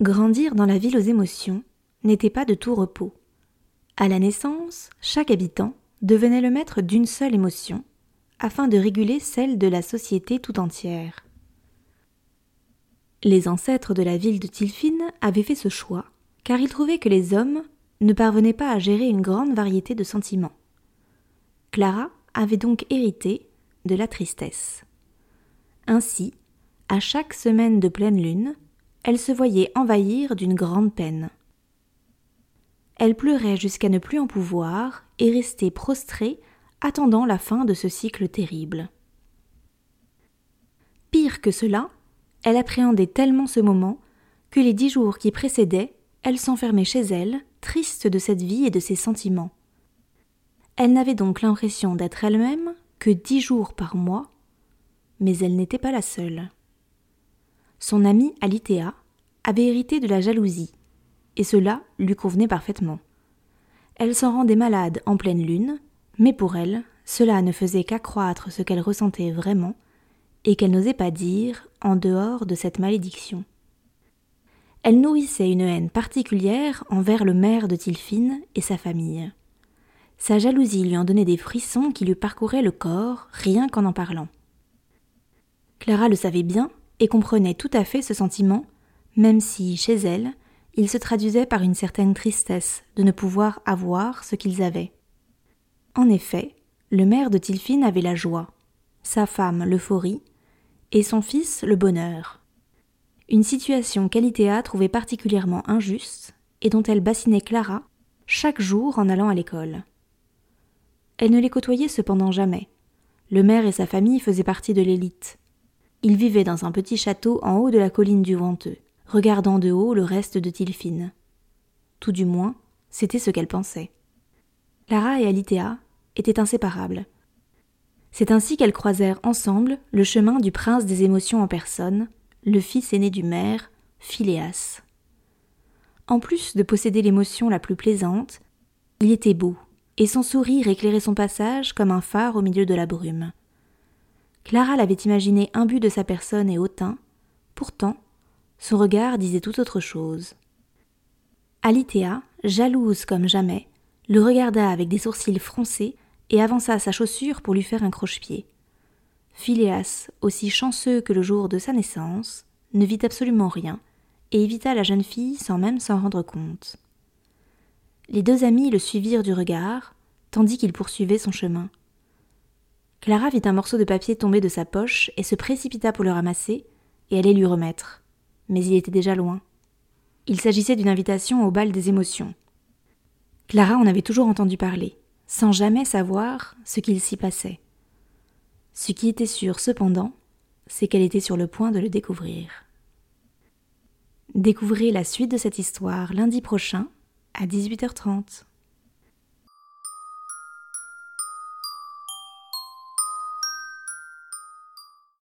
Grandir dans la ville aux émotions n'était pas de tout repos. À la naissance, chaque habitant devenait le maître d'une seule émotion, afin de réguler celle de la société tout entière. Les ancêtres de la ville de Tilfine avaient fait ce choix, car ils trouvaient que les hommes ne parvenaient pas à gérer une grande variété de sentiments. Clara avait donc hérité de la tristesse. Ainsi, à chaque semaine de pleine lune, elle se voyait envahir d'une grande peine. Elle pleurait jusqu'à ne plus en pouvoir et restait prostrée, attendant la fin de ce cycle terrible. Pire que cela, elle appréhendait tellement ce moment que les dix jours qui précédaient, elle s'enfermait chez elle, triste de cette vie et de ses sentiments. Elle n'avait donc l'impression d'être elle-même que dix jours par mois, mais elle n'était pas la seule. Son amie Alitéa avait hérité de la jalousie, et cela lui convenait parfaitement. Elle s'en rendait malade en pleine lune, mais pour elle, cela ne faisait qu'accroître ce qu'elle ressentait vraiment, et qu'elle n'osait pas dire en dehors de cette malédiction. Elle nourrissait une haine particulière envers le maire de Tilfine et sa famille. Sa jalousie lui en donnait des frissons qui lui parcouraient le corps rien qu'en en parlant. Clara le savait bien et comprenait tout à fait ce sentiment, même si, chez elle, il se traduisait par une certaine tristesse de ne pouvoir avoir ce qu'ils avaient. En effet, le maire de Tilfine avait la joie, sa femme l'euphorie, et son fils le bonheur. Une situation qu'Alitéa trouvait particulièrement injuste et dont elle bassinait Clara chaque jour en allant à l'école. Elle ne les côtoyait cependant jamais. Le maire et sa famille faisaient partie de l'élite. Il vivait dans un petit château en haut de la colline du Venteux, regardant de haut le reste de Tilfine. Tout du moins, c'était ce qu'elle pensait. Lara et Alitéa étaient inséparables. C'est ainsi qu'elles croisèrent ensemble le chemin du prince des émotions en personne, le fils aîné du maire, Phileas. En plus de posséder l'émotion la plus plaisante, il était beau, et son sourire éclairait son passage comme un phare au milieu de la brume. Clara l'avait imaginé imbu de sa personne et hautain, pourtant, son regard disait tout autre chose. Alitéa, jalouse comme jamais, le regarda avec des sourcils froncés et avança sa chaussure pour lui faire un croche-pied. Phileas, aussi chanceux que le jour de sa naissance, ne vit absolument rien et évita la jeune fille sans même s'en rendre compte. Les deux amis le suivirent du regard, tandis qu'il poursuivait son chemin. Clara vit un morceau de papier tomber de sa poche et se précipita pour le ramasser et allait lui remettre. Mais il était déjà loin. Il s'agissait d'une invitation au bal des émotions. Clara en avait toujours entendu parler, sans jamais savoir ce qu'il s'y passait. Ce qui était sûr cependant, c'est qu'elle était sur le point de le découvrir. Découvrez la suite de cette histoire lundi prochain à 18h30.